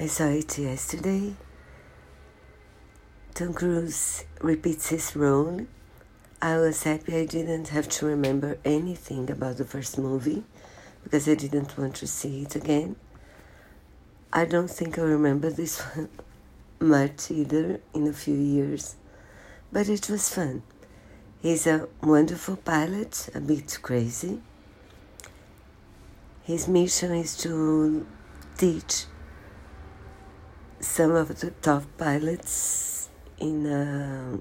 I saw it yesterday. Tom Cruise repeats his role. I was happy I didn't have to remember anything about the first movie because I didn't want to see it again. I don't think I remember this one much either in a few years, but it was fun. He's a wonderful pilot, a bit crazy. His mission is to teach some of the top pilots in uh,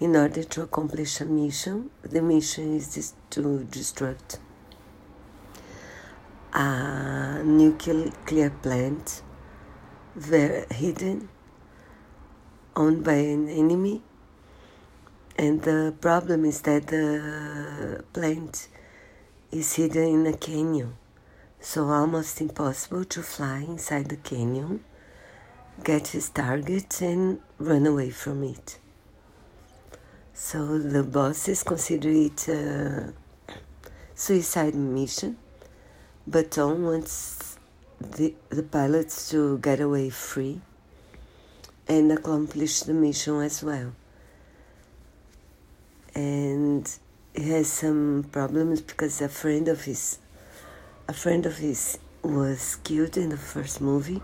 in order to accomplish a mission. The mission is to destruct a nuclear plant very hidden, owned by an enemy. And the problem is that the plant is hidden in a canyon, so almost impossible to fly inside the canyon, get his target, and run away from it. So the bosses consider it a suicide mission, but Tom wants the, the pilots to get away free and accomplish the mission as well. And he has some problems because a friend of his a friend of his was killed in the first movie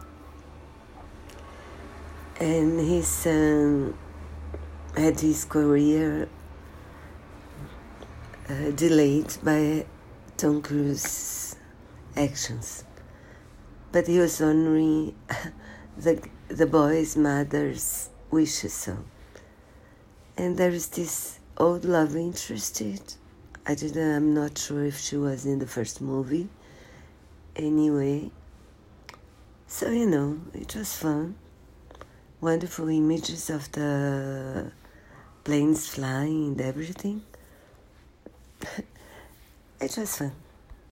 and his um, had his career uh, delayed by Tom Cruise's actions. But he was honoring the the boy's mother's wishes so. And there is this old love interested. I didn't I'm not sure if she was in the first movie. Anyway so you know it was fun wonderful images of the planes flying and everything. It was fun